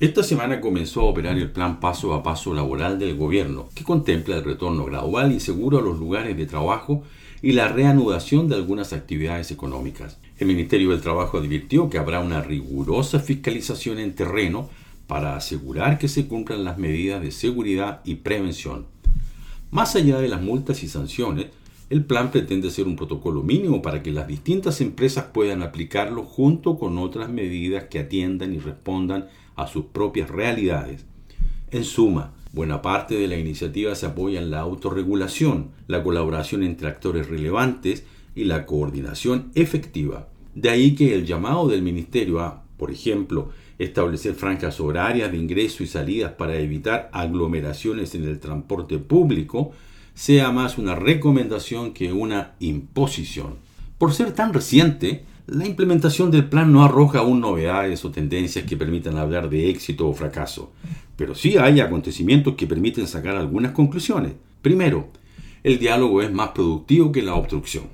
Esta semana comenzó a operar el plan paso a paso laboral del gobierno, que contempla el retorno gradual y seguro a los lugares de trabajo y la reanudación de algunas actividades económicas. El Ministerio del Trabajo advirtió que habrá una rigurosa fiscalización en terreno para asegurar que se cumplan las medidas de seguridad y prevención. Más allá de las multas y sanciones, el plan pretende ser un protocolo mínimo para que las distintas empresas puedan aplicarlo junto con otras medidas que atiendan y respondan a sus propias realidades. En suma, buena parte de la iniciativa se apoya en la autorregulación, la colaboración entre actores relevantes y la coordinación efectiva. De ahí que el llamado del Ministerio a, por ejemplo, establecer franjas horarias de ingreso y salidas para evitar aglomeraciones en el transporte público sea más una recomendación que una imposición. Por ser tan reciente, la implementación del plan no arroja aún novedades o tendencias que permitan hablar de éxito o fracaso, pero sí hay acontecimientos que permiten sacar algunas conclusiones. Primero, el diálogo es más productivo que la obstrucción.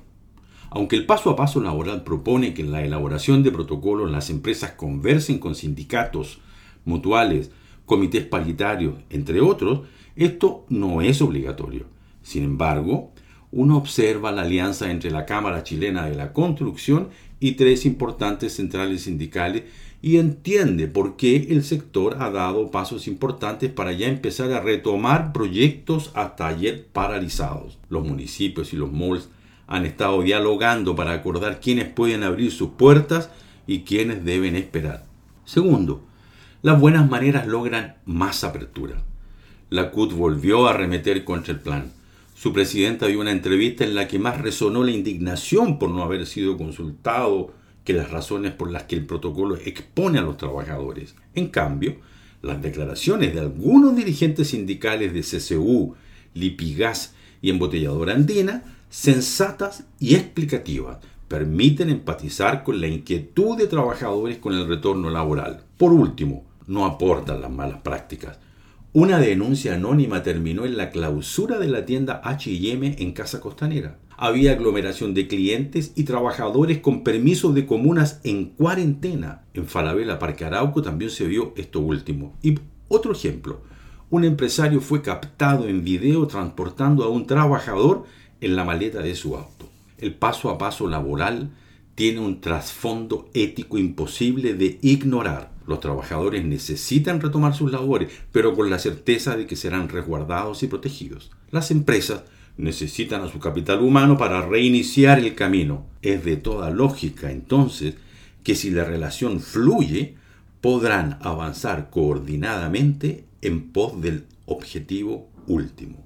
Aunque el paso a paso laboral propone que en la elaboración de protocolos las empresas conversen con sindicatos, mutuales, comités paritarios, entre otros, esto no es obligatorio. Sin embargo, uno observa la alianza entre la Cámara Chilena de la Construcción y tres importantes centrales sindicales y entiende por qué el sector ha dado pasos importantes para ya empezar a retomar proyectos hasta ayer paralizados. Los municipios y los malls han estado dialogando para acordar quiénes pueden abrir sus puertas y quiénes deben esperar. Segundo, las buenas maneras logran más apertura. La CUT volvió a arremeter contra el plan su presidenta dio una entrevista en la que más resonó la indignación por no haber sido consultado que las razones por las que el protocolo expone a los trabajadores. En cambio, las declaraciones de algunos dirigentes sindicales de CCU, Lipigas y Embotelladora Andina, sensatas y explicativas, permiten empatizar con la inquietud de trabajadores con el retorno laboral. Por último, no aportan las malas prácticas, una denuncia anónima terminó en la clausura de la tienda HM en Casa Costanera. Había aglomeración de clientes y trabajadores con permisos de comunas en cuarentena. En Falabella, Parque Arauco, también se vio esto último. Y otro ejemplo, un empresario fue captado en video transportando a un trabajador en la maleta de su auto. El paso a paso laboral tiene un trasfondo ético imposible de ignorar. Los trabajadores necesitan retomar sus labores, pero con la certeza de que serán resguardados y protegidos. Las empresas necesitan a su capital humano para reiniciar el camino. Es de toda lógica, entonces, que si la relación fluye, podrán avanzar coordinadamente en pos del objetivo último.